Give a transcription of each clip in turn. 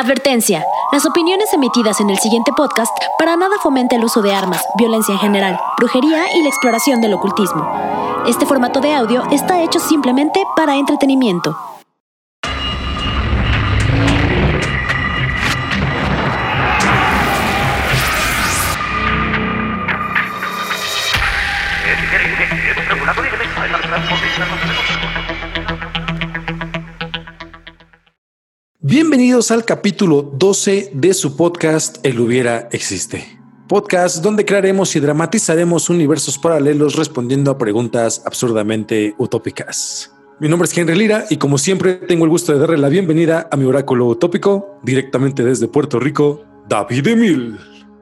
Advertencia. Las opiniones emitidas en el siguiente podcast para nada fomenta el uso de armas, violencia en general, brujería y la exploración del ocultismo. Este formato de audio está hecho simplemente para entretenimiento. Bienvenidos al capítulo 12 de su podcast El hubiera existe. Podcast donde crearemos y dramatizaremos universos paralelos respondiendo a preguntas absurdamente utópicas. Mi nombre es Henry Lira y como siempre tengo el gusto de darle la bienvenida a mi oráculo utópico directamente desde Puerto Rico, David Emil.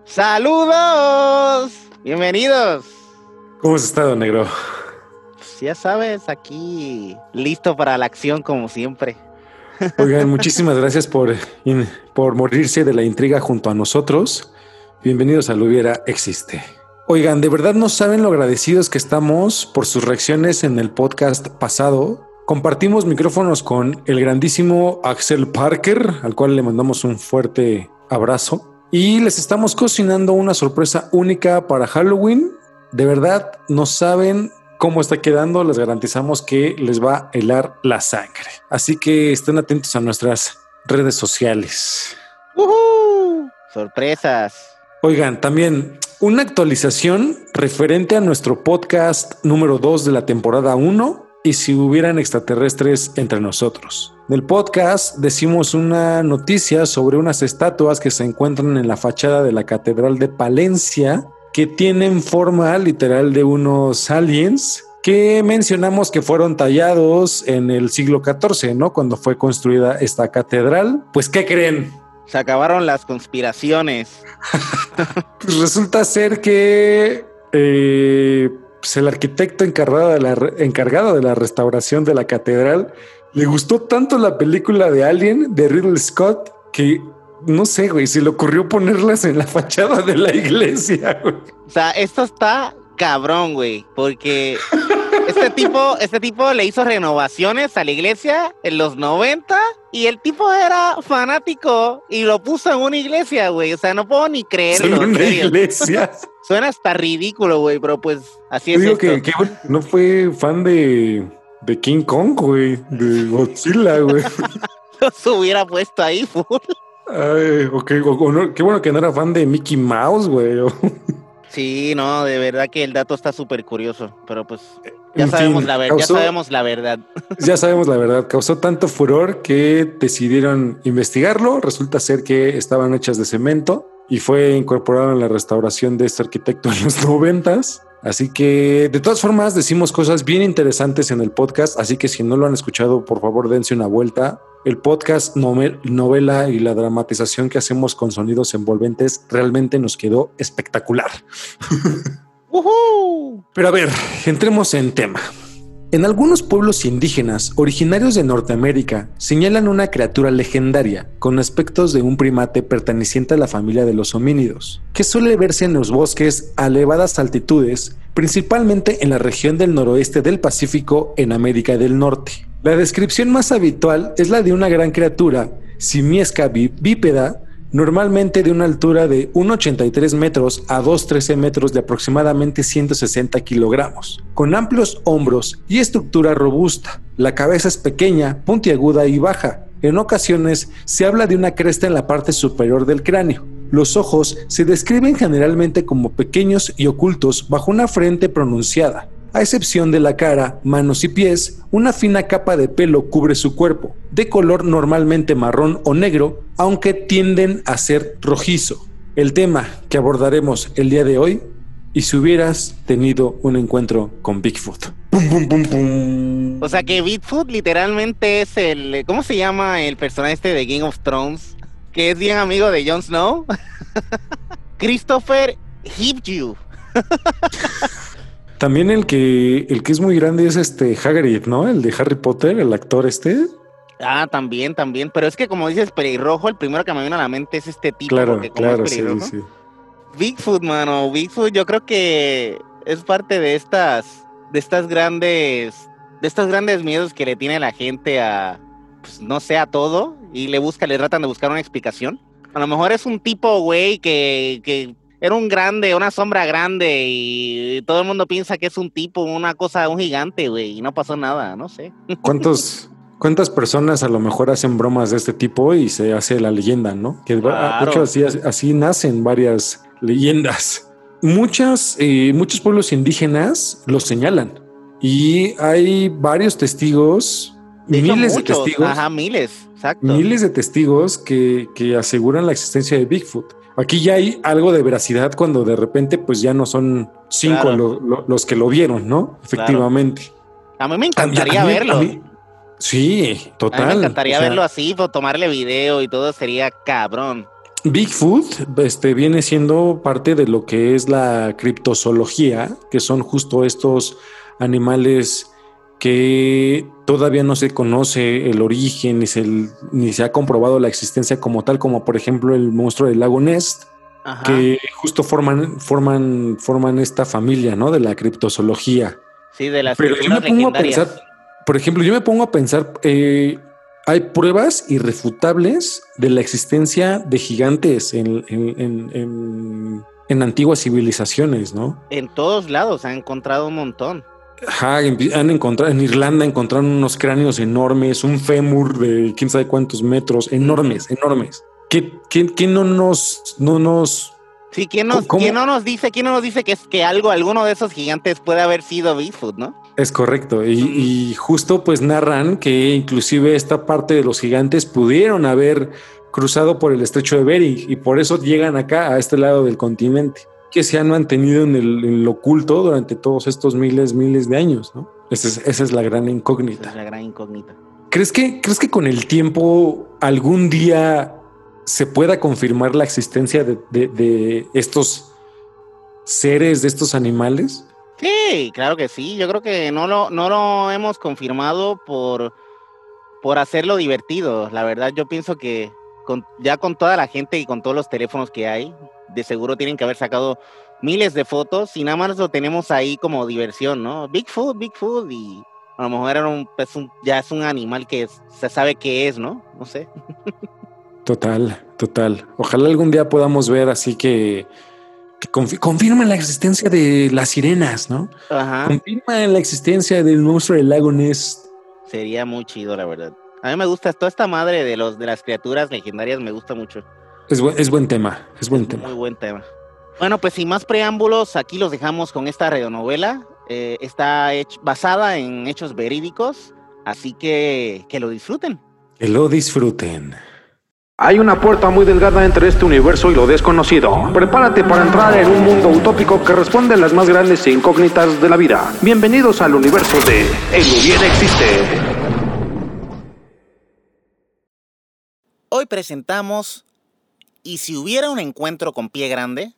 ¡Saludos! Bienvenidos. ¿Cómo has estado, negro? Pues ya sabes, aquí listo para la acción como siempre. Oigan, muchísimas gracias por, por morirse de la intriga junto a nosotros. Bienvenidos a Lo Hubiera Existe. Oigan, de verdad no saben lo agradecidos que estamos por sus reacciones en el podcast pasado. Compartimos micrófonos con el grandísimo Axel Parker, al cual le mandamos un fuerte abrazo. Y les estamos cocinando una sorpresa única para Halloween. De verdad, no saben cómo está quedando, les garantizamos que les va a helar la sangre. Así que estén atentos a nuestras redes sociales. Sorpresas. Oigan, también una actualización referente a nuestro podcast número 2 de la temporada 1 y si hubieran extraterrestres entre nosotros. En el podcast decimos una noticia sobre unas estatuas que se encuentran en la fachada de la Catedral de Palencia que tienen forma literal de unos aliens que mencionamos que fueron tallados en el siglo XIV, ¿no? Cuando fue construida esta catedral. Pues, ¿qué creen? Se acabaron las conspiraciones. pues resulta ser que eh, pues el arquitecto encargado de, la, encargado de la restauración de la catedral le gustó tanto la película de Alien de Ridley Scott que no sé, güey, se le ocurrió ponerlas en la fachada de la iglesia, güey. O sea, esto está cabrón, güey, porque este tipo, este tipo le hizo renovaciones a la iglesia en los 90 y el tipo era fanático y lo puso en una iglesia, güey. O sea, no puedo ni creerlo. En una iglesia. Suena hasta ridículo, güey, pero pues así es. Digo que, no fue fan de, de King Kong, güey, de Godzilla, güey. Los hubiera puesto ahí, full. Ay, ok, qué bueno que no era fan de Mickey Mouse, güey. sí, no, de verdad que el dato está súper curioso, pero pues ya sabemos, la ya sabemos la verdad. Ya sabemos la verdad. Causó tanto furor que decidieron investigarlo. Resulta ser que estaban hechas de cemento y fue incorporado en la restauración de este arquitecto en los noventas. Así que de todas formas decimos cosas bien interesantes en el podcast, así que si no lo han escuchado, por favor dense una vuelta. El podcast, novela y la dramatización que hacemos con sonidos envolventes realmente nos quedó espectacular. Pero a ver, entremos en tema. En algunos pueblos indígenas originarios de Norteamérica señalan una criatura legendaria con aspectos de un primate perteneciente a la familia de los homínidos, que suele verse en los bosques a elevadas altitudes, principalmente en la región del noroeste del Pacífico en América del Norte. La descripción más habitual es la de una gran criatura, simiesca bípeda, normalmente de una altura de 1,83 metros a 2,13 metros de aproximadamente 160 kilogramos, con amplios hombros y estructura robusta. La cabeza es pequeña, puntiaguda y baja. En ocasiones se habla de una cresta en la parte superior del cráneo. Los ojos se describen generalmente como pequeños y ocultos bajo una frente pronunciada. A excepción de la cara, manos y pies, una fina capa de pelo cubre su cuerpo, de color normalmente marrón o negro, aunque tienden a ser rojizo. El tema que abordaremos el día de hoy, y si hubieras tenido un encuentro con Bigfoot. O sea que Bigfoot literalmente es el, ¿cómo se llama el personaje este de Game of Thrones? Que es bien amigo de Jon Snow. Christopher Hipju. También el que, el que es muy grande es este Hagrid, ¿no? El de Harry Potter, el actor este. Ah, también, también. Pero es que como dices pelirrojo, el primero que me viene a la mente es este tipo. Claro, claro, sí, sí. Bigfoot, mano. Bigfoot yo creo que es parte de estas, de estas grandes, de estos grandes miedos que le tiene la gente a, pues, no sea todo y le busca, le tratan de buscar una explicación. A lo mejor es un tipo, güey, que, que era un grande, una sombra grande y todo el mundo piensa que es un tipo, una cosa, un gigante, güey, y no pasó nada, no sé. ¿Cuántos, ¿Cuántas personas a lo mejor hacen bromas de este tipo y se hace la leyenda, no? Que de hecho así, así nacen varias leyendas. Muchas, eh, muchos pueblos indígenas lo señalan y hay varios testigos, miles de testigos. Ajá, miles, exacto. Miles de testigos que, que aseguran la existencia de Bigfoot. Aquí ya hay algo de veracidad cuando de repente pues ya no son cinco los que lo vieron, ¿no? Efectivamente. A mí me encantaría verlo. sí, total. A mí me encantaría verlo así, tomarle video y todo sería cabrón. Bigfoot este, viene siendo parte de lo que es la criptozoología, que son justo estos animales que todavía no se conoce el origen ni se, ni se ha comprobado la existencia como tal, como por ejemplo el monstruo del lago Nest, que justo forman, forman, forman esta familia ¿no? de la criptozoología. Sí, de las Pero yo me pongo a pensar, por ejemplo, yo me pongo a pensar, eh, hay pruebas irrefutables de la existencia de gigantes en, en, antiguas civilizaciones, ¿no? En todos lados han encontrado un montón. Han encontrado en Irlanda encontraron unos cráneos enormes, un fémur de quién sabe cuántos metros, enormes, enormes. ¿Qué, no nos, no nos Sí, ¿quién, nos, ¿quién no nos dice, quién no nos dice que es que algo, alguno de esos gigantes puede haber sido Bigfoot, ¿no? Es correcto. Y, justo pues narran que inclusive esta parte de los gigantes pudieron haber cruzado por el estrecho de Bering y por eso llegan acá, a este lado del continente, que se han mantenido en el, oculto durante todos estos miles, miles de años, ¿no? Esa es, la gran incógnita. es la gran incógnita. ¿Crees que, ¿Crees que con el tiempo algún día se pueda confirmar la existencia de, de estos seres, de estos animales? Sí, claro que sí. Yo creo que no lo, no lo hemos confirmado por, por hacerlo divertido. La verdad, yo pienso que con, ya con toda la gente y con todos los teléfonos que hay, de seguro tienen que haber sacado miles de fotos y nada más lo tenemos ahí como diversión, ¿no? Bigfoot, Bigfoot y a lo mejor era un, ya es un animal que se sabe qué es, ¿no? No sé. Total, total. Ojalá algún día podamos ver así que que confirman la existencia de las sirenas, ¿no? Ajá. Confirman la existencia del monstruo del lago Ness. Sería muy chido, la verdad. A mí me gusta toda esta madre de los de las criaturas legendarias, me gusta mucho. Es buen, es buen tema, es buen tema. Muy buen tema. Bueno, pues sin más preámbulos, aquí los dejamos con esta radionovela. Eh, está basada en hechos verídicos, así que que lo disfruten. Que lo disfruten. Hay una puerta muy delgada entre este universo y lo desconocido. Prepárate para entrar en un mundo utópico que responde a las más grandes incógnitas de la vida. Bienvenidos al universo de El Hubiera Existe. Hoy presentamos ¿Y si hubiera un encuentro con pie grande?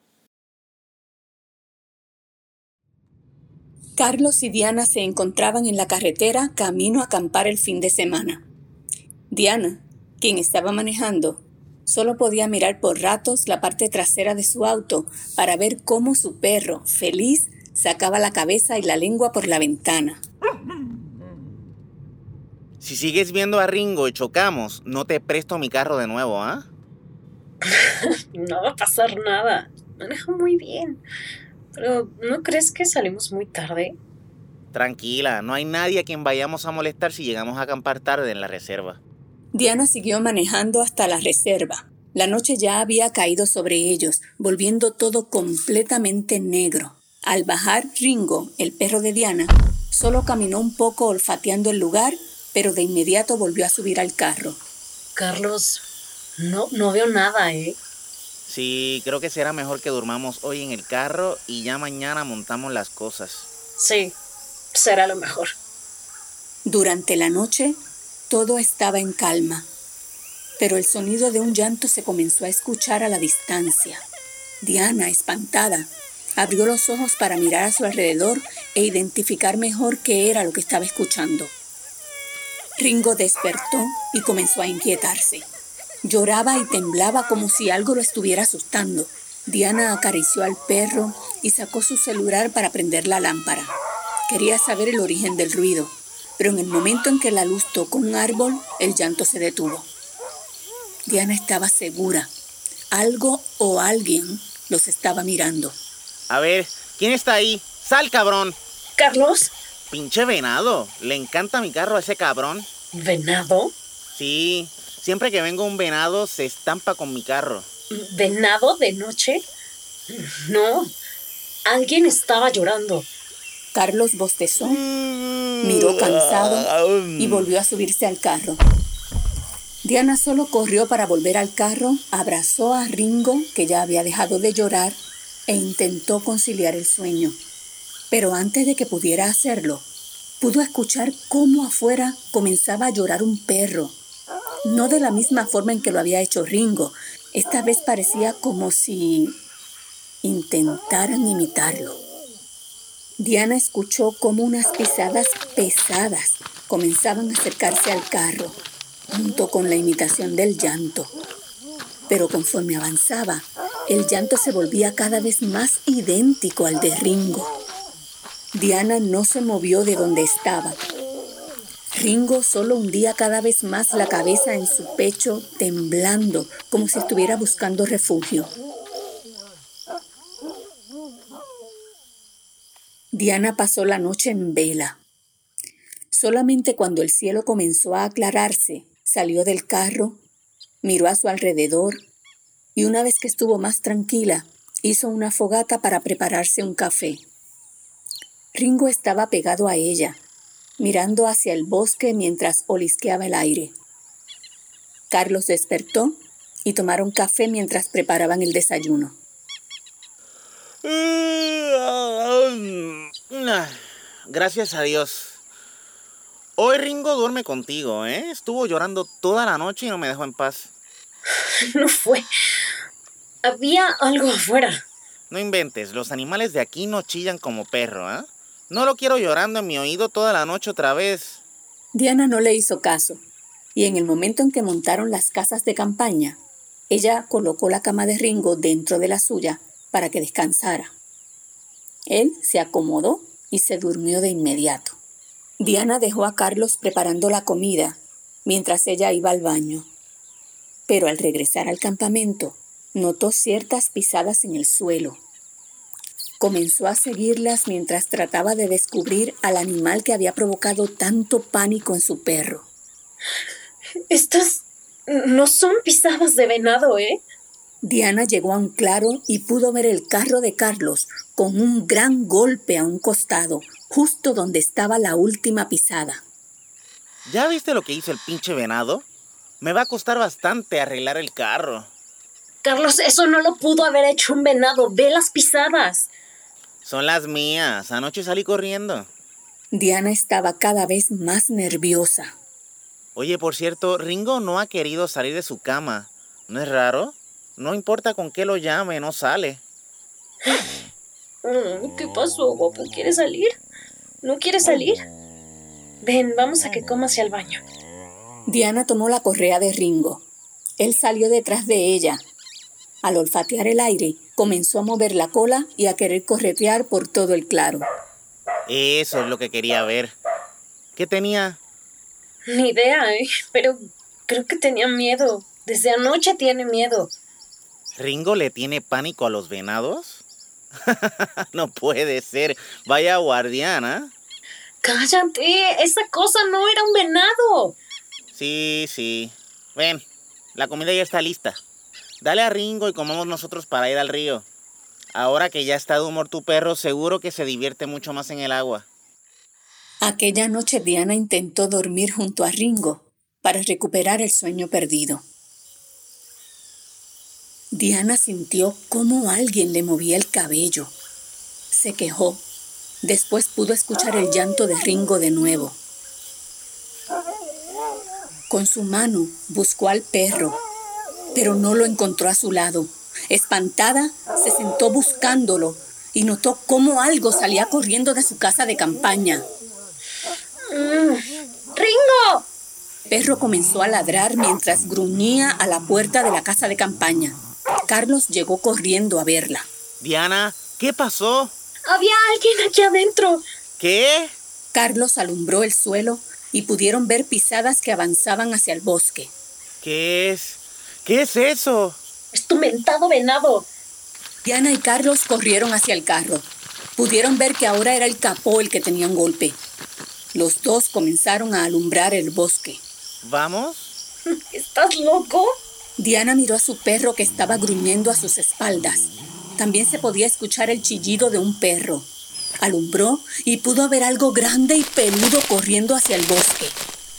Carlos y Diana se encontraban en la carretera camino a acampar el fin de semana. Diana, quien estaba manejando, solo podía mirar por ratos la parte trasera de su auto para ver cómo su perro, feliz, sacaba la cabeza y la lengua por la ventana. Si sigues viendo a Ringo y chocamos, no te presto mi carro de nuevo, ¿ah? no va a pasar nada. Maneja muy bien. Pero ¿no crees que salimos muy tarde? Tranquila, no hay nadie a quien vayamos a molestar si llegamos a acampar tarde en la reserva. Diana siguió manejando hasta la reserva. La noche ya había caído sobre ellos, volviendo todo completamente negro. Al bajar, Ringo, el perro de Diana, solo caminó un poco olfateando el lugar, pero de inmediato volvió a subir al carro. Carlos, no, no veo nada, ¿eh? Sí, creo que será mejor que durmamos hoy en el carro y ya mañana montamos las cosas. Sí, será lo mejor. Durante la noche, todo estaba en calma, pero el sonido de un llanto se comenzó a escuchar a la distancia. Diana, espantada, abrió los ojos para mirar a su alrededor e identificar mejor qué era lo que estaba escuchando. Ringo despertó y comenzó a inquietarse. Lloraba y temblaba como si algo lo estuviera asustando. Diana acarició al perro y sacó su celular para prender la lámpara. Quería saber el origen del ruido pero en el momento en que la luz tocó un árbol, el llanto se detuvo. Diana estaba segura. Algo o alguien los estaba mirando. A ver, ¿quién está ahí? ¡Sal, cabrón! ¿Carlos? Pinche venado. Le encanta mi carro a ese cabrón. ¿Venado? Sí, siempre que vengo un venado se estampa con mi carro. ¿Venado de noche? No. Alguien estaba llorando. Carlos bostezó, miró cansado y volvió a subirse al carro. Diana solo corrió para volver al carro, abrazó a Ringo, que ya había dejado de llorar, e intentó conciliar el sueño. Pero antes de que pudiera hacerlo, pudo escuchar cómo afuera comenzaba a llorar un perro. No de la misma forma en que lo había hecho Ringo. Esta vez parecía como si intentaran imitarlo. Diana escuchó como unas pisadas pesadas comenzaban a acercarse al carro, junto con la imitación del llanto. Pero conforme avanzaba, el llanto se volvía cada vez más idéntico al de Ringo. Diana no se movió de donde estaba. Ringo solo hundía cada vez más la cabeza en su pecho, temblando, como si estuviera buscando refugio. Diana pasó la noche en vela. Solamente cuando el cielo comenzó a aclararse, salió del carro, miró a su alrededor y una vez que estuvo más tranquila, hizo una fogata para prepararse un café. Ringo estaba pegado a ella, mirando hacia el bosque mientras olisqueaba el aire. Carlos despertó y tomaron café mientras preparaban el desayuno. Gracias a Dios. Hoy Ringo duerme contigo, ¿eh? Estuvo llorando toda la noche y no me dejó en paz. No fue. Había algo afuera. No inventes, los animales de aquí no chillan como perro, ¿eh? No lo quiero llorando en mi oído toda la noche otra vez. Diana no le hizo caso, y en el momento en que montaron las casas de campaña, ella colocó la cama de Ringo dentro de la suya para que descansara. Él se acomodó y se durmió de inmediato. Diana dejó a Carlos preparando la comida mientras ella iba al baño. Pero al regresar al campamento, notó ciertas pisadas en el suelo. Comenzó a seguirlas mientras trataba de descubrir al animal que había provocado tanto pánico en su perro. Estas no son pisadas de venado, ¿eh? Diana llegó a un claro y pudo ver el carro de Carlos con un gran golpe a un costado, justo donde estaba la última pisada. ¿Ya viste lo que hizo el pinche venado? Me va a costar bastante arreglar el carro. Carlos, eso no lo pudo haber hecho un venado. Ve las pisadas. Son las mías. Anoche salí corriendo. Diana estaba cada vez más nerviosa. Oye, por cierto, Ringo no ha querido salir de su cama. ¿No es raro? No importa con qué lo llame, no sale. Mm, ¿Qué pasó, guapo? ¿Quieres salir? ¿No quieres salir? Ven, vamos a que comas al baño. Diana tomó la correa de Ringo. Él salió detrás de ella. Al olfatear el aire, comenzó a mover la cola y a querer corretear por todo el claro. Eso es lo que quería ver. ¿Qué tenía? Ni idea, ¿eh? pero creo que tenía miedo. Desde anoche tiene miedo. ¿Ringo le tiene pánico a los venados? no puede ser. Vaya guardiana. Cállate, esa cosa no era un venado. Sí, sí. Ven, la comida ya está lista. Dale a Ringo y comamos nosotros para ir al río. Ahora que ya está de humor tu perro, seguro que se divierte mucho más en el agua. Aquella noche Diana intentó dormir junto a Ringo para recuperar el sueño perdido. Diana sintió cómo alguien le movía el cabello. Se quejó. Después pudo escuchar el llanto de Ringo de nuevo. Con su mano buscó al perro, pero no lo encontró a su lado. Espantada, se sentó buscándolo y notó cómo algo salía corriendo de su casa de campaña. Mm, ¡Ringo! perro comenzó a ladrar mientras gruñía a la puerta de la casa de campaña. Carlos llegó corriendo a verla. Diana, ¿qué pasó? Había alguien aquí adentro. ¿Qué? Carlos alumbró el suelo y pudieron ver pisadas que avanzaban hacia el bosque. ¿Qué es? ¿Qué es eso? Es tu mentado venado. Diana y Carlos corrieron hacia el carro. Pudieron ver que ahora era el capó el que tenía un golpe. Los dos comenzaron a alumbrar el bosque. ¿Vamos? ¿Estás loco? Diana miró a su perro que estaba gruñendo a sus espaldas. También se podía escuchar el chillido de un perro. Alumbró y pudo ver algo grande y peludo corriendo hacia el bosque.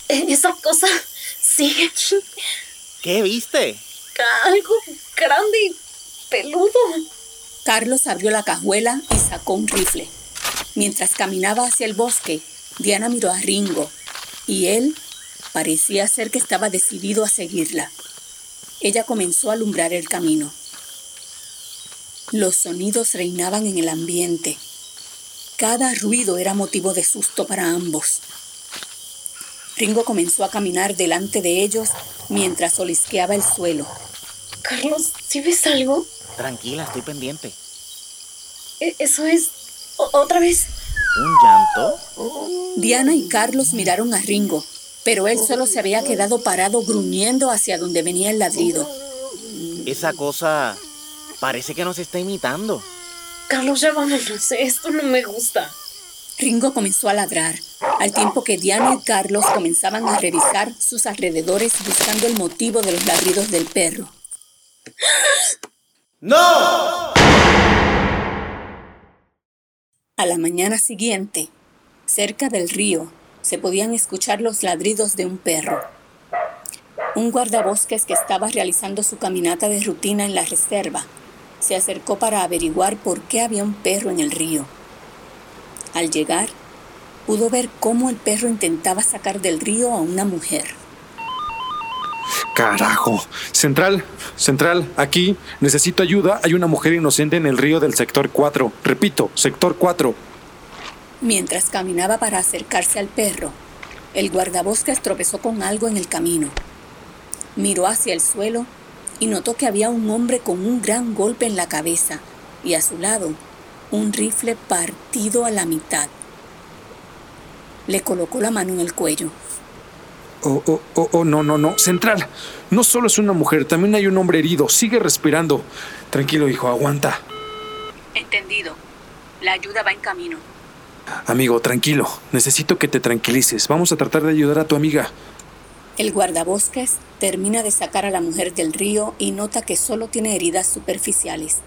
Esa cosa sigue. ¿Qué viste? Algo grande y peludo. Carlos abrió la cajuela y sacó un rifle. Mientras caminaba hacia el bosque, Diana miró a Ringo y él parecía ser que estaba decidido a seguirla. Ella comenzó a alumbrar el camino. Los sonidos reinaban en el ambiente. Cada ruido era motivo de susto para ambos. Ringo comenzó a caminar delante de ellos mientras olisqueaba el suelo. Carlos, ¿sí ves algo? Tranquila, estoy pendiente. E- Eso es... o- otra vez. ¿Un llanto? Diana y Carlos miraron a Ringo, pero él solo se había quedado parado gruñendo hacia donde venía el ladrido. Esa cosa parece que nos está imitando. Carlos, ya vámonos. Esto no me gusta. Ringo comenzó a ladrar, al tiempo que Diana y Carlos comenzaban a revisar sus alrededores buscando el motivo de los ladridos del perro. ¡No! A la mañana siguiente, cerca del río, se podían escuchar los ladridos de un perro. Un guardabosques que estaba realizando su caminata de rutina en la reserva se acercó para averiguar por qué había un perro en el río. Al llegar, pudo ver cómo el perro intentaba sacar del río a una mujer. Carajo. Central, central, aquí. Necesito ayuda. Hay una mujer inocente en el río del sector 4. Repito, sector 4. Mientras caminaba para acercarse al perro, el guardabosques tropezó con algo en el camino. Miró hacia el suelo y notó que había un hombre con un gran golpe en la cabeza y a su lado un rifle partido a la mitad. Le colocó la mano en el cuello. Oh, oh, oh, oh, no, no, no. Central. No solo es una mujer, también hay un hombre herido. Sigue respirando. Tranquilo, hijo, aguanta. Entendido. La ayuda va en camino. Amigo, tranquilo. Necesito que te tranquilices. Vamos a tratar de ayudar a tu amiga. El guardabosques termina de sacar a la mujer del río y nota que solo tiene heridas superficiales.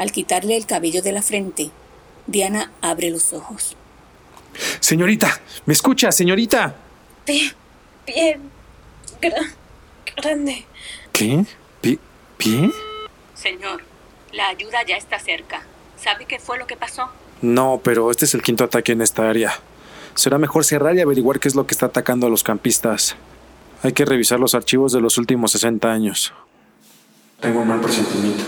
Al quitarle el cabello de la frente, Diana abre los ojos. Señorita, ¿me escucha, señorita? Bien, bien. Gra- grande. ¿Qué? ¿Pie? ¿Pie? Señor, la ayuda ya está cerca. ¿Sabe qué fue lo que pasó? No, pero este es el quinto ataque en esta área. Será mejor cerrar y averiguar qué es lo que está atacando a los campistas. Hay que revisar los archivos de los últimos 60 años. Tengo un mal presentimiento.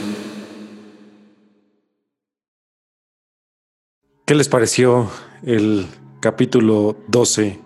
¿Qué les pareció el capítulo 12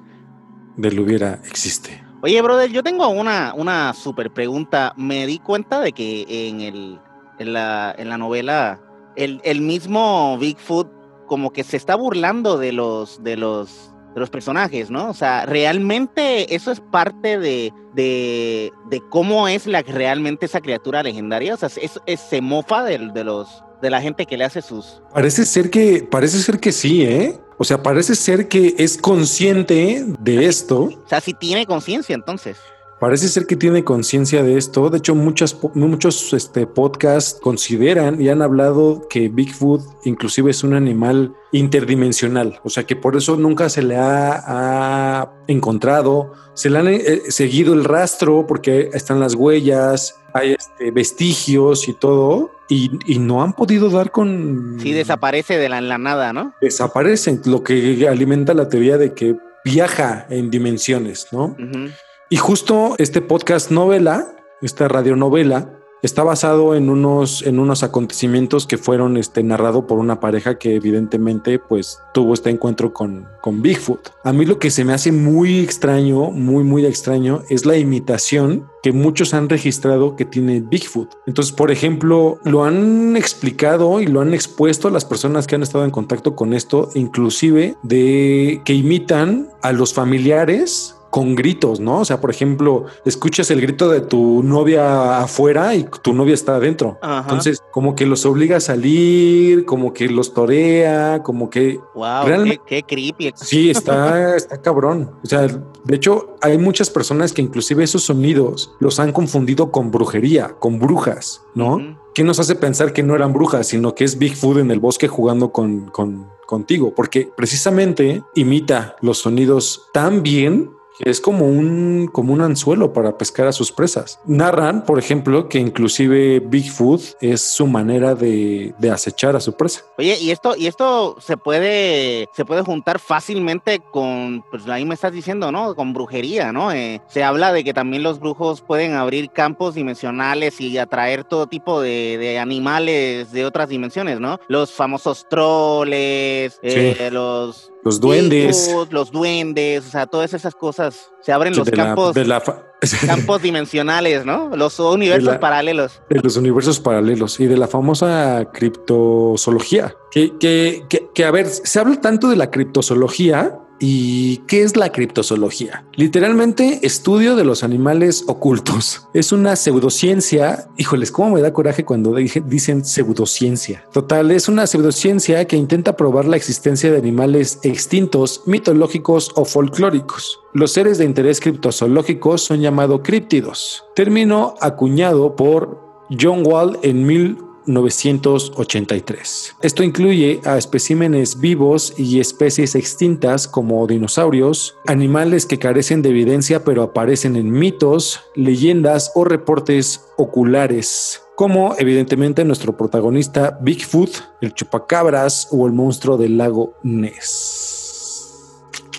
del Hubiera Existe? Oye, brother, yo tengo una, una super pregunta. Me di cuenta de que en, el, en, la, en la novela el, el mismo Bigfoot como que se está burlando de los, de los, de los personajes, ¿no? O sea, realmente eso es parte de, de, de cómo es la, realmente esa criatura legendaria. O sea, es, se mofa del- de, los, de la gente que le hace sus... Parece ser que, parece ser que sí, ¿eh? O sea, parece ser que es consciente de esto. O sea, si tiene conciencia entonces. Parece ser que tiene conciencia de esto. De hecho, muchas, muchos este, podcasts consideran y han hablado que Bigfoot inclusive es un animal interdimensional. O sea, que por eso nunca se le ha, ha encontrado. Se le han eh, seguido el rastro porque están las huellas, hay este, vestigios y todo. Y, y no han podido dar con... Si desaparece de la, la nada, ¿no? Desaparecen, lo que alimenta la teoría de que viaja en dimensiones, ¿no? Y justo este podcast novela, esta radionovela, Está basado en unos, en unos acontecimientos que fueron este, narrado por una pareja que evidentemente pues tuvo este encuentro con, con Bigfoot. A mí lo que se me hace muy extraño, muy, muy extraño, es la imitación que muchos han registrado que tiene Bigfoot. Entonces, por ejemplo, lo han explicado y lo han expuesto las personas que han estado en contacto con esto, inclusive de que imitan a los familiares con gritos, ¿no? O sea, por ejemplo, escuchas el grito de tu novia afuera y tu novia está adentro. Entonces, como que los obliga a salir, como que los torea, como que... Wow, realmente, qué, creepy. Sí, está, está cabrón. O sea, de hecho, hay muchas personas que inclusive esos sonidos los han confundido con brujería, con brujas, ¿no? ¿Qué nos hace pensar que no eran brujas, sino que es Bigfoot en el bosque jugando con, con, contigo? Porque precisamente imita los sonidos tan bien es como un, como un anzuelo para pescar a sus presas. Narran, por ejemplo, que inclusive Bigfoot es su manera de, acechar a su presa. Oye, y esto, y esto se puede, se puede juntar fácilmente con, pues ahí me estás diciendo, ¿no? Con brujería, ¿no? Eh, se habla de que también los brujos pueden abrir campos dimensionales y atraer todo tipo de, animales de otras dimensiones, ¿no? Los famosos troles, eh, los los duendes. los duendes, o sea, todas esas cosas. Se abren los campos, campos dimensionales, ¿no? Los universos paralelos. De los universos paralelos y de la famosa criptozoología. Que, que, que, que, a ver, se habla tanto de la criptozoología ¿Y qué es la criptozoología? Literalmente, estudio de los animales ocultos. Es una pseudociencia. Híjoles, cómo me da coraje cuando dicen pseudociencia. Total, es una pseudociencia que intenta probar la existencia de animales extintos, mitológicos o folclóricos. Los seres de interés criptozoológicos son llamados críptidos, término acuñado por John Wall en 1800. 1983. Esto incluye a especímenes vivos y especies extintas como dinosaurios, animales que carecen de evidencia pero aparecen en mitos, leyendas o reportes oculares, como evidentemente nuestro protagonista Bigfoot, el chupacabras o el monstruo del lago Ness.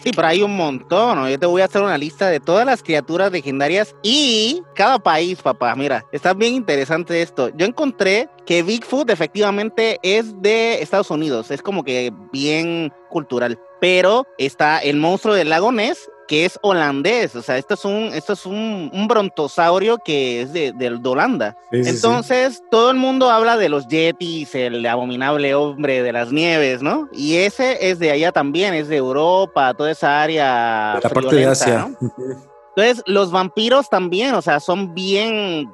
Sí, pero hay un montón. Yo te voy a hacer una lista de todas las criaturas legendarias y cada país, papá. Mira, está bien interesante esto. Yo encontré que Bigfoot efectivamente es de Estados Unidos. Es como que bien cultural. Pero está el monstruo del lago Ness que es holandés, o sea, esto es un, esto es un, un brontosaurio que es de, de, Holanda. Entonces, todo el mundo habla de los yetis, el abominable hombre de las nieves, ¿no? Y ese es de allá también, es de Europa, toda esa área. la parte de Asia. Entonces, los vampiros también, o sea, son bien,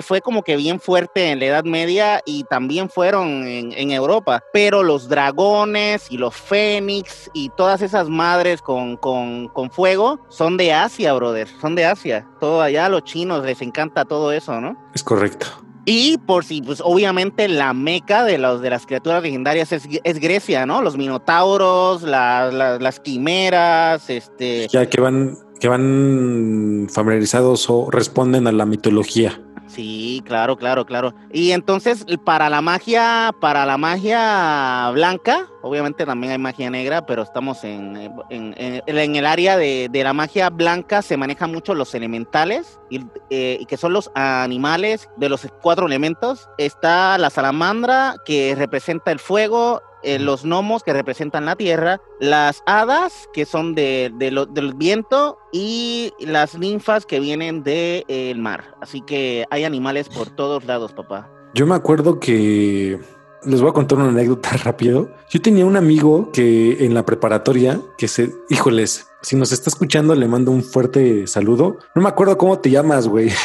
fue, como que bien fuerte en la Edad Media y también fueron en, Europa, pero los dragones y los fénix y todas esas madres con, con, con, fuego son de Asia, brother, son de Asia. Todo allá a los chinos les encanta todo eso, ¿no? Es correcto. Y por si, pues obviamente la meca de, los, de las criaturas legendarias es, es Grecia, ¿no? Los minotauros, las quimeras, este... Ya que van que van familiarizados o responden a la mitología. Sí, claro, claro, claro. Y entonces para la magia, para la magia blanca, obviamente también hay magia negra, pero estamos en, en, el área de, la magia blanca se manejan mucho los elementales y, eh, que son los animales de los cuatro elementos. Está la salamandra que representa el fuego, eh, los gnomos que representan la tierra, las hadas que son de, del viento y las ninfas que vienen del de, mar. Así que hay animales por todos lados, papá. Yo me acuerdo que les voy a contar una anécdota rápido. Yo tenía un amigo que en la preparatoria, que se, híjoles, si nos está escuchando, le mando un fuerte saludo. No me acuerdo cómo te llamas, güey.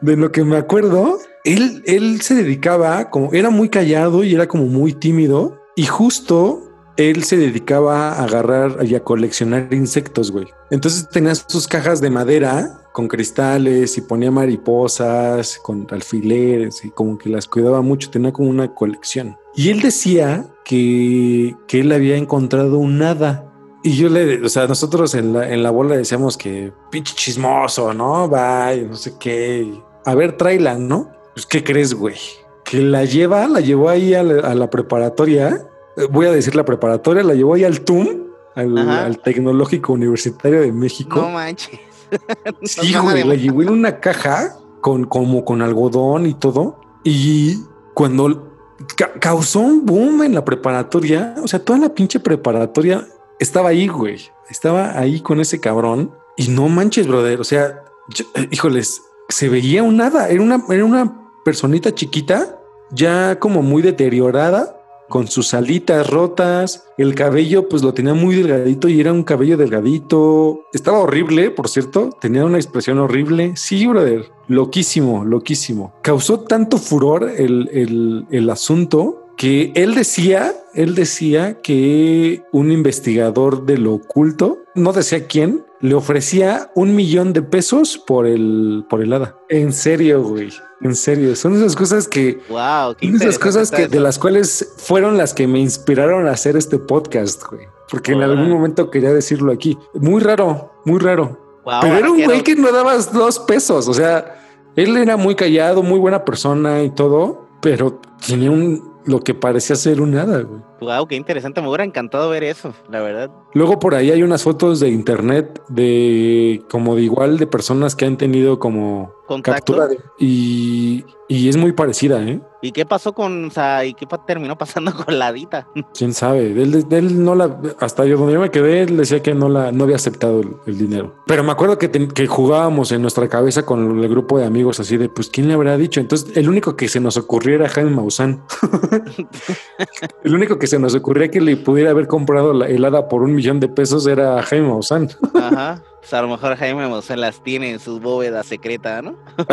de lo que me acuerdo, él, él se dedicaba como era muy callado y era como muy tímido y justo él se dedicaba a agarrar y a coleccionar insectos, güey. Entonces tenía sus cajas de madera con cristales y ponía mariposas con alfileres y como que las cuidaba mucho, tenía como una colección. Y él decía que, que él había encontrado un hada y yo le, o sea, nosotros en la, en la bola decíamos que pinche chismoso, ¿no? Bye, no sé qué a ver, tráela, ¿no? Pues, ¿qué crees, güey? Que la lleva, la llevó ahí a la, preparatoria. Eh, voy a decir la preparatoria, la llevó ahí al TUM, al, Tecnológico Universitario de México. No manches. sí, güey, la llevó en una caja con, como con algodón y todo. Y cuando ca- causó un boom en la preparatoria, o sea, toda la pinche preparatoria estaba ahí, güey. Estaba ahí con ese cabrón. Y no manches, brother. O sea, yo- eh, híjoles, se veía un nada. Era una, era una personita chiquita, ya como muy deteriorada, con sus alitas rotas. El cabello, pues lo tenía muy delgadito y era un cabello delgadito. Estaba horrible, por cierto. Tenía una expresión horrible. Sí, brother. Loquísimo, loquísimo. Causó tanto furor el, el, el asunto que él decía, él decía que un investigador de lo oculto, no decía quién, le ofrecía un millón de pesos por el, por el hada. En serio, güey. En serio. Son esas cosas que, Wow, qué son esas cosas que eso. de las cuales fueron las que me inspiraron a hacer este podcast, güey. Porque en algún momento quería decirlo aquí. Muy raro, muy raro. Wow, Pero era un güey que no daba dos pesos. O sea, él era muy callado, muy buena persona y todo, pero tenía un lo que parecía ser un nada, güey. Wow, qué interesante. Me hubiera encantado ver eso, la verdad. Luego por ahí hay unas fotos de internet de como de igual de personas que han tenido como Contacto. captura de, y, y es muy parecida, ¿eh? ¿Y qué pasó con, o sea, y qué terminó pasando con la Dita? Quién sabe. Él, él no la, hasta yo donde yo me quedé, él decía que no la, no había aceptado el, el dinero. Pero me acuerdo que, ten- que jugábamos en nuestra cabeza con el grupo de amigos así de, pues, ¿quién le habrá dicho? Entonces, el único que se nos ocurría era Jaime Maussan. el único que se nos ocurría que le pudiera haber comprado la helada por un millón de pesos era Jaime Maussan. Ajá. Pues a lo mejor Jaime Maussan las tiene en su bóveda secreta, ¿no?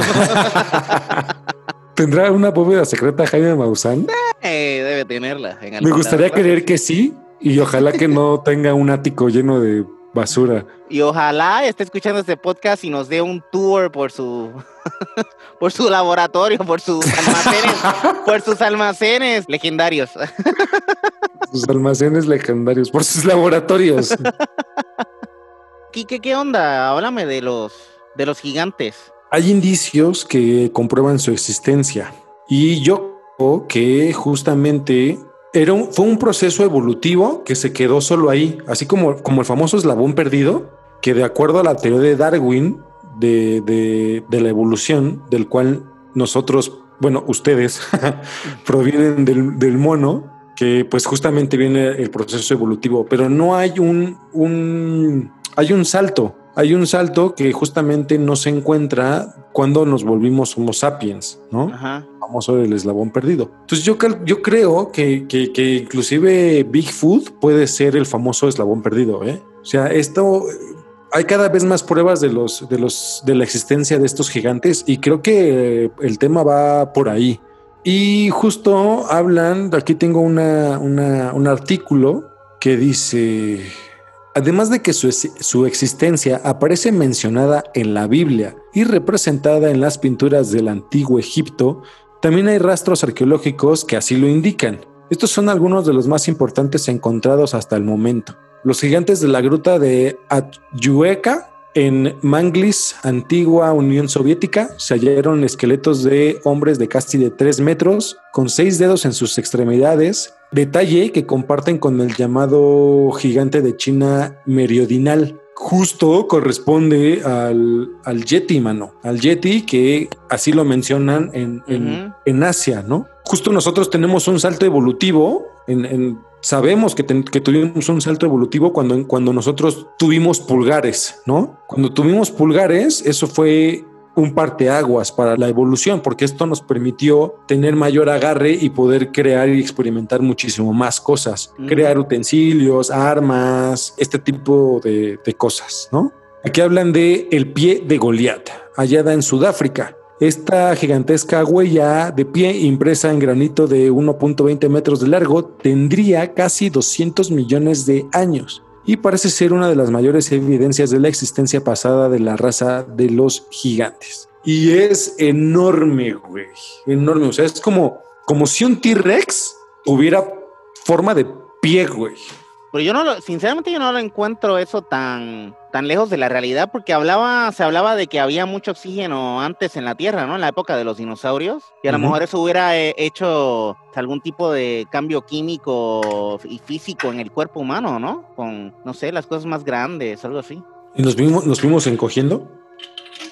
¿Tendrá una bóveda secreta Jaime Maussan? Eh, debe tenerla. En Me gustaría creer que sí y ojalá que no tenga un ático lleno de basura. Y ojalá esté escuchando este podcast y nos dé un tour por su por su laboratorio, por sus almacenes, por sus almacenes legendarios. Sus almacenes legendarios, por sus laboratorios. Quique, ¿qué onda? Háblame de los de los gigantes. Hay indicios que comprueban su existencia y yo creo que justamente era fue un proceso evolutivo que se quedó solo ahí, así como, como el famoso eslabón perdido, que de acuerdo a la teoría de Darwin de, de- de la evolución, del cual nosotros, bueno, ustedes provienen del, del mono, que pues justamente viene el proceso evolutivo, pero no hay un, un hay un salto, hay un salto que justamente no se encuentra cuando nos volvimos Homo sapiens, ¿no? Ajá. famoso el eslabón perdido. Entonces yo, creo que, que, que inclusive Bigfoot puede ser el famoso eslabón perdido. ¿eh? O sea, esto hay cada vez más pruebas de los de los de la existencia de estos gigantes y creo que eh, el tema va por ahí. Y justo hablan, aquí tengo una, una- un artículo que dice, además de que su, su existencia aparece mencionada en la Biblia y representada en las pinturas del antiguo Egipto, también hay rastros arqueológicos que así lo indican. Estos son algunos de los más importantes encontrados hasta el momento. Los gigantes de la gruta de Atyueca en Manglis, antigua Unión Soviética, se hallaron esqueletos de hombres de casi de 3 metros, con seis dedos en sus extremidades, detalle que comparten con el llamado gigante de China meridional. Justo corresponde al, al Yeti, mano. Al Yeti que así lo mencionan en, en, en Asia, ¿no? Justo nosotros tenemos un salto evolutivo, en, en- sabemos que, que tuvimos un salto evolutivo cuando, cuando nosotros tuvimos pulgares, ¿no? Cuando tuvimos pulgares, eso fue un parteaguas para la evolución, porque esto nos permitió tener mayor agarre y poder crear y experimentar muchísimo más cosas, crear utensilios, armas, este tipo de, de cosas, ¿no? Aquí hablan de el pie de Goliat, hallada en Sudáfrica. Esta gigantesca huella de pie impresa en granito de 1.20 metros de largo tendría casi 200 millones de años y parece ser una de las mayores evidencias de la existencia pasada de la raza de los gigantes. Y es enorme, güey. Enorme. O sea, es como, como si un T-Rex tuviera forma de pie, güey. Pero yo no lo, sinceramente yo no lo encuentro eso tan, tan lejos de la realidad, porque hablaba, se hablaba de que había mucho oxígeno antes en la Tierra, ¿no? En la época de los dinosaurios. Y a lo mejor eso hubiera eh, hecho algún tipo de cambio químico y físico en el cuerpo humano, ¿no? Con, no sé, las cosas más grandes, algo así. Y nos fuimos, nos fuimos encogiendo.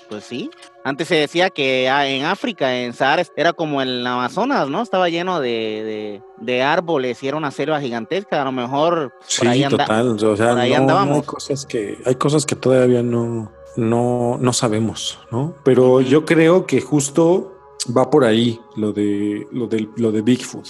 Pues sí. Antes se decía que ah, en África, en Sahara, era como el Amazonas, ¿no? Estaba lleno de, de, de árboles y era una selva gigantesca. A lo mejor por Sí, anda- total. O sea, por ahí no- no, andábamos. hay cosas que hay cosas que todavía no, no, no sabemos, ¿no? Pero yo creo que justo va por ahí lo de lo de, lo de Bigfoot.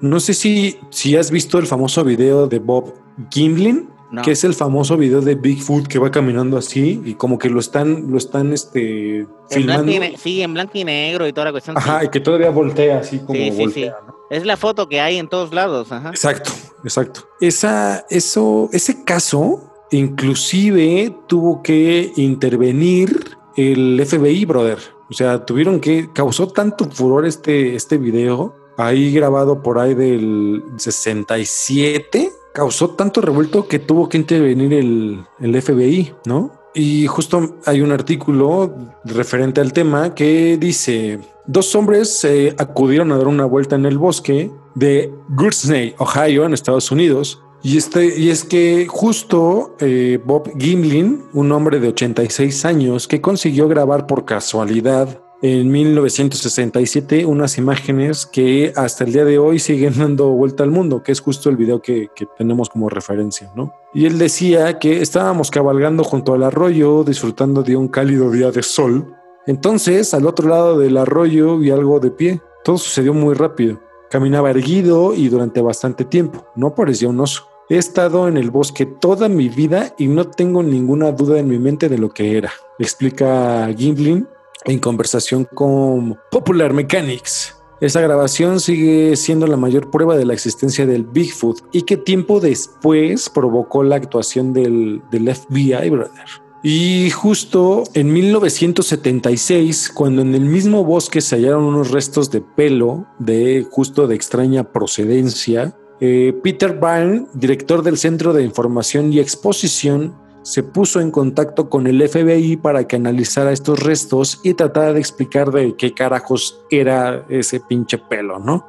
No sé si, si has visto el famoso video de Bob Gimlin, No. que es el famoso video de Bigfoot que va caminando así y como que lo están, lo están este, En filmando. blanco y ne- sí, en blanco y negro y toda la cuestión. sí. Ajá, y que todavía voltea así como Sí, sí, voltea, ¿no? Es la foto que hay en todos lados. Ajá. Exacto, exacto. Esa, eso, ese caso inclusive tuvo que intervenir el FBI, brother. O sea, tuvieron que causó tanto furor este, este video ahí grabado por ahí del 67. Causó tanto revuelto que tuvo que intervenir el, el FBI, ¿no? Y justo hay un artículo referente al tema que dice, dos hombres eh, acudieron a dar una vuelta en el bosque de Guernsey, Ohio, en Estados Unidos. Y, este, y es que justo eh, Bob Gimlin, un hombre de 86 años que consiguió grabar por casualidad en 1967 unas imágenes que hasta el día de hoy siguen dando vuelta al mundo, que es justo el video que, que tenemos como referencia, ¿no? Y él decía que estábamos cabalgando junto al arroyo, disfrutando de un cálido día de sol. Entonces, al otro lado del arroyo vi algo de pie. Todo sucedió muy rápido. Caminaba erguido y durante bastante tiempo. No parecía un oso. He estado en el bosque toda mi vida y no tengo ninguna duda en mi mente de lo que era, explica Gimlin en conversación con Popular Mechanics. Esa grabación sigue siendo la mayor prueba de la existencia del Bigfoot y que tiempo después provocó la actuación del, del FBI, brother. Y justo en 1976, cuando en el mismo bosque se hallaron unos restos de pelo de justo de extraña procedencia, eh, Peter Byrne, director del Centro de Información y Exposición, se puso en contacto con el FBI para que analizara estos restos y tratara de explicar de qué carajos era ese pinche pelo, ¿no?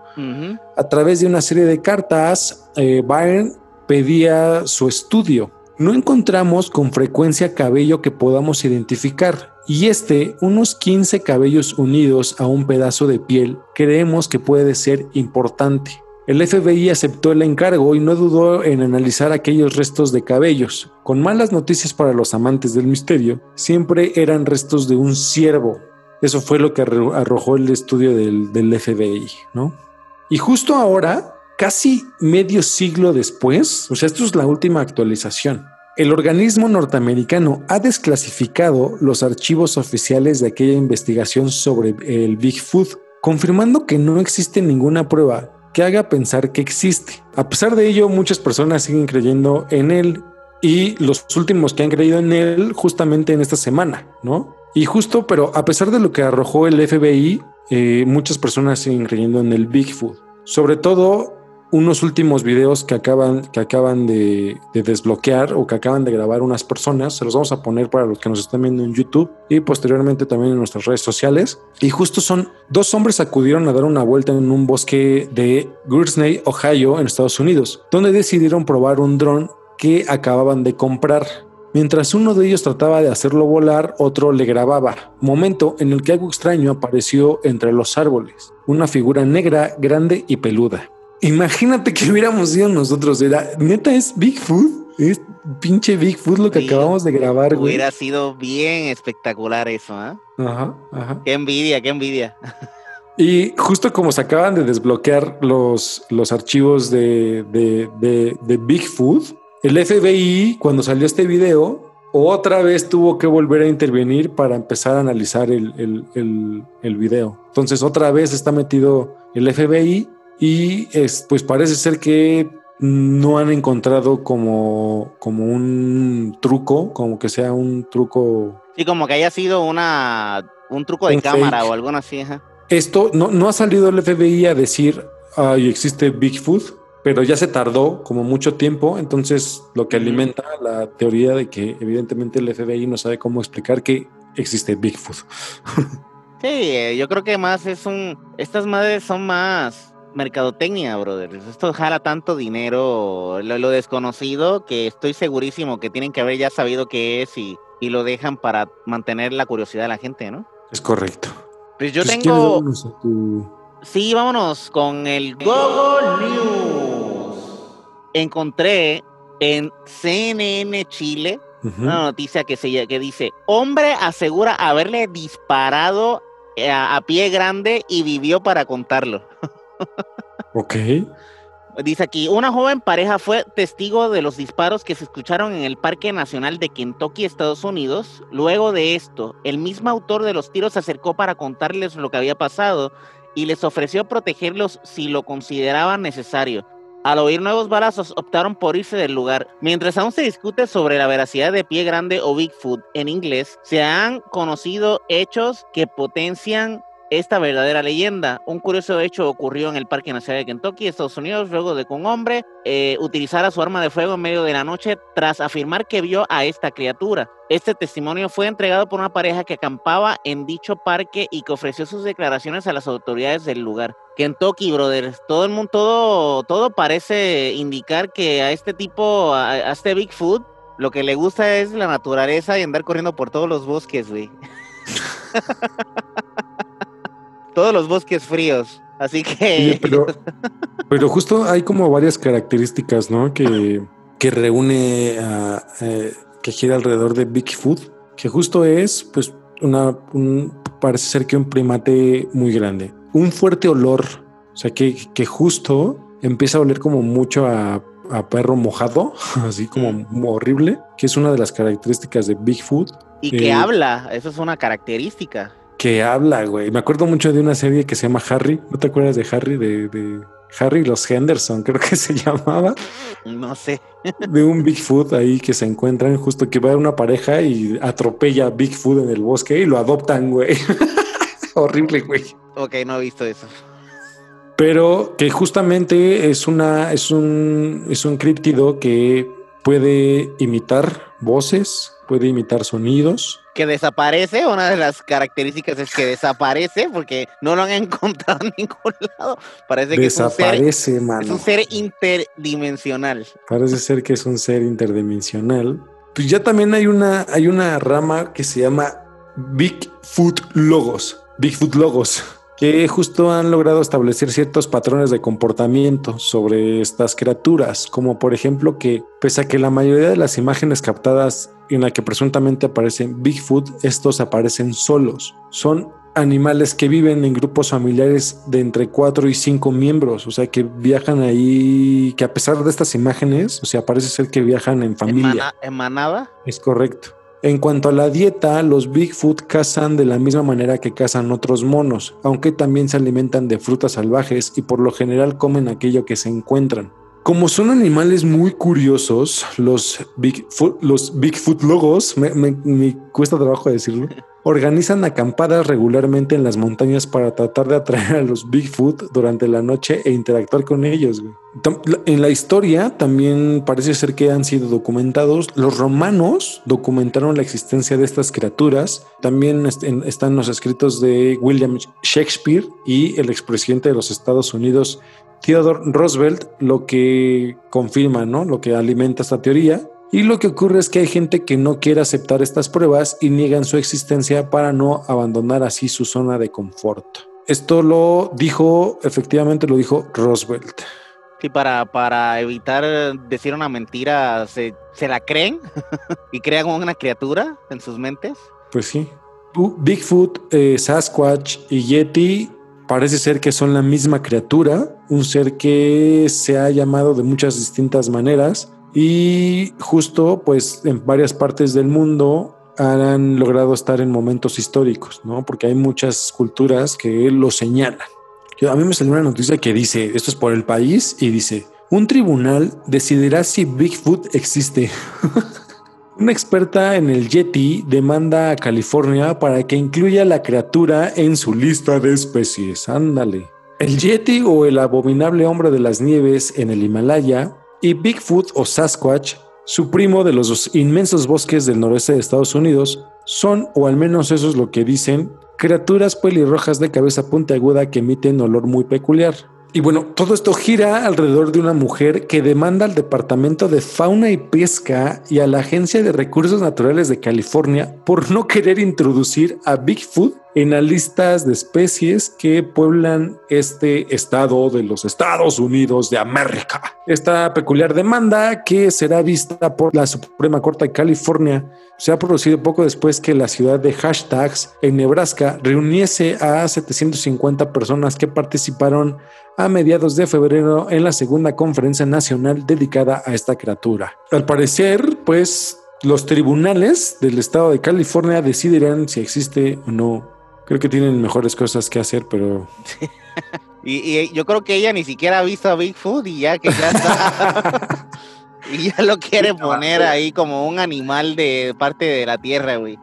A través de una serie de cartas, eh, Byrne pedía su estudio. No encontramos con frecuencia cabello que podamos identificar y este, unos 15 cabellos unidos a un pedazo de piel, creemos que puede ser importante. El FBI aceptó el encargo y no dudó en analizar aquellos restos de cabellos. Con malas noticias para los amantes del misterio, siempre eran restos de un ciervo. Eso fue lo que arro- arrojó el estudio del, del FBI, ¿no? Y justo ahora, casi medio siglo después, o sea, esto es la última actualización, el organismo norteamericano ha desclasificado los archivos oficiales de aquella investigación sobre el Bigfoot, confirmando que no existe ninguna prueba que haga pensar que existe. A pesar de ello, muchas personas siguen creyendo en él y los últimos que han creído en él justamente en esta semana, ¿no? Y justo, pero a pesar de lo que arrojó el FBI, eh, muchas personas siguen creyendo en el Bigfoot. Sobre todo unos últimos videos que acaban, que acaban de, de desbloquear o que acaban de grabar unas personas. Se los vamos a poner para los que nos están viendo en YouTube y posteriormente también en nuestras redes sociales. Y justo son dos hombres acudieron a dar una vuelta en un bosque de Guernsey, Ohio, en Estados Unidos, donde decidieron probar un dron que acababan de comprar. Mientras uno de ellos trataba de hacerlo volar, otro le grababa. Momento en el que algo extraño apareció entre los árboles. Una figura negra, grande y peluda. Imagínate que hubiéramos sido nosotros. Era, neta, es Bigfoot. Es pinche Bigfoot lo que Sí, acabamos de grabar, güey. Hubiera sido bien espectacular eso, ¿ah? Ajá, ajá. Qué envidia, qué envidia. Y justo como se acaban de desbloquear los, los archivos de, de, de, de Bigfoot, el FBI, cuando salió este video, otra vez tuvo que volver a intervenir para empezar a analizar el, el, el, el video. Entonces, otra vez está metido el FBI y es, pues parece ser que no han encontrado como, como un truco, como que sea un truco Sí, como que haya sido una un truco de Un cámara fake. o algo así, ajá. Esto no, no ha salido el FBI a decir, ay, existe Bigfoot, pero ya se tardó como mucho tiempo, entonces lo que alimenta la teoría de que evidentemente el FBI no sabe cómo explicar que existe Bigfoot. Sí, eh, yo creo que más es un. Estas madres son más mercadotecnia, brother. Esto jala tanto dinero, lo, lo desconocido, que estoy segurísimo que tienen que haber ya sabido qué es y, y lo dejan para mantener la curiosidad de la gente, ¿no? Es correcto. Pues yo Pues, tengo... quieres, vámonos a tu- Sí, vámonos con el Google News. Encontré en CNN Chile una noticia que, se, que dice, hombre asegura haberle disparado eh, a, a pie grande y vivió para contarlo. Ok. Dice aquí, una joven pareja fue testigo de los disparos que se escucharon en el Parque Nacional de Kentucky, Estados Unidos. Luego de esto, el mismo autor de los tiros se acercó para contarles lo que había pasado y les ofreció protegerlos si lo consideraban necesario. Al oír nuevos balazos, optaron por irse del lugar. Mientras aún se discute sobre la veracidad de Pie Grande o Bigfoot en inglés, se han conocido hechos que potencian esta verdadera leyenda. Un curioso hecho ocurrió en el Parque Nacional de Kentucky, Estados Unidos, luego de que un hombre eh, utilizara su arma de fuego en medio de la noche tras afirmar que vio a esta criatura. Este testimonio fue entregado por una pareja que acampaba en dicho parque y que ofreció sus declaraciones a las autoridades del lugar. Kentucky, brothers, todo el mundo, todo, todo parece indicar que a este tipo, a, a este Bigfoot, lo que le gusta es la naturaleza y andar corriendo por todos los bosques, güey. todos los bosques fríos. Así que. pero, pero justo hay como varias características, ¿no? Que, que reúne a, eh, que gira alrededor de Bigfoot, que justo es, pues, una, un, parece ser que un primate muy grande. Un fuerte olor, o sea, que, que justo empieza a oler como mucho a, a perro mojado, así como horrible, que es una de las características de Bigfoot. y que eh, habla, eso es una característica. Que habla, güey. Me acuerdo mucho de una serie que se llama Harry. ¿No te acuerdas de Harry? De, de Harry los Henderson, creo que se llamaba. No sé. De un Bigfoot ahí que se encuentran, justo que va una pareja y atropella a Bigfoot en el bosque y lo adoptan, güey. Horrible, güey. Ok, no he visto eso. Pero que justamente es una, es un, es un críptido que puede imitar voces, puede imitar sonidos. Que desaparece, una de las características es que desaparece porque no lo han encontrado en ningún lado. Parece que es un ser, Desaparece, es un ser interdimensional. Parece ser que es un ser interdimensional. Pues ya también hay una, hay una rama que se llama Bigfoot Logos. Bigfoot Logos. Que justo han logrado establecer ciertos patrones de comportamiento sobre estas criaturas, como por ejemplo que, pese a que la mayoría de las imágenes captadas en la que presuntamente aparecen Bigfoot, estos aparecen solos. Son animales que viven en grupos familiares de entre 4 y 5 miembros, o sea que viajan ahí, que a pesar de estas imágenes, o sea, parece ser que viajan en familia. en manada. Es correcto. En cuanto a la dieta, los Bigfoot cazan de la misma manera que cazan otros monos, aunque también se alimentan de frutas salvajes y por lo general comen aquello que se encuentran. Como son animales muy curiosos, los Bigfoot, los Bigfoot logos, me, me- me cuesta trabajo decirlo, organizan acampadas regularmente en las montañas para tratar de atraer a los Bigfoot durante la noche e interactuar con ellos. En la historia también parece ser que han sido documentados. Los romanos documentaron la existencia de estas criaturas. También están los escritos de William Shakespeare y el expresidente de los Estados Unidos, Theodore Roosevelt, lo que confirma, ¿no? Lo que alimenta esta teoría. Y lo que ocurre es que hay gente que no quiere aceptar estas pruebas y niegan su existencia para no abandonar así su zona de confort. Esto lo dijo, efectivamente lo dijo Roosevelt. Sí, para, para evitar decir una mentira, se, se la creen y crean una criatura en sus mentes. Pues sí. Bigfoot, eh, Sasquatch y Yeti parece ser que son la misma criatura, un ser que se ha llamado de muchas distintas maneras y justo pues en varias partes del mundo han logrado estar en momentos históricos, ¿no? Porque hay muchas culturas que lo señalan. Yo- A mí me salió una noticia que dice, esto es por el país, y dice, un tribunal decidirá si Bigfoot existe. Una experta en el Yeti demanda a California para que incluya la criatura en su lista de especies. Ándale. El Yeti o el abominable hombre de las nieves en el Himalaya y Bigfoot o Sasquatch, su primo de los inmensos bosques del noreste de Estados Unidos, son, o al menos eso es lo que dicen, criaturas pelirrojas de cabeza puntiaguda que emiten olor muy peculiar. Y bueno, todo esto gira alrededor de una mujer que demanda al Departamento de Fauna y Pesca y a la Agencia de Recursos Naturales de California por no querer introducir a Bigfoot en las listas de especies que pueblan este estado de los Estados Unidos de América. Esta peculiar demanda, que será vista por la Suprema Corte de California, se ha producido poco después que la ciudad de Hashtags en Nebraska reuniese a 750 personas que participaron a mediados de febrero en la segunda conferencia nacional dedicada a esta criatura. Al parecer, pues los tribunales del estado de California decidirán si existe o no Creo que tienen mejores cosas que hacer, pero. y, yo creo que ella ni siquiera ha visto a Bigfoot y ya que ya está. y ya lo quiere poner ahí como un animal de parte de la tierra, güey.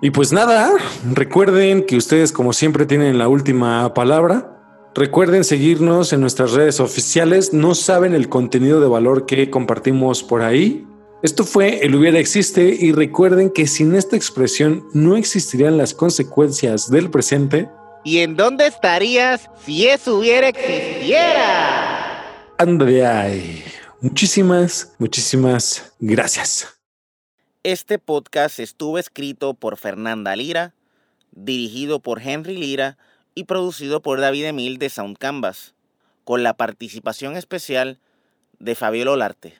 Y pues nada, recuerden que ustedes, como siempre, tienen la última palabra. Recuerden seguirnos en nuestras redes oficiales. No saben el contenido de valor que compartimos por ahí. Esto fue El hubiera existe y recuerden que sin esta expresión no existirían las consecuencias del presente. ¿Y en dónde estarías si eso hubiera existiera? Ande Muchísimas, muchísimas gracias. Este podcast estuvo escrito por Fernanda Lira, dirigido por Henry Lira y producido por David Emil de Sound Canvas, con la participación especial de Fabio Olarte.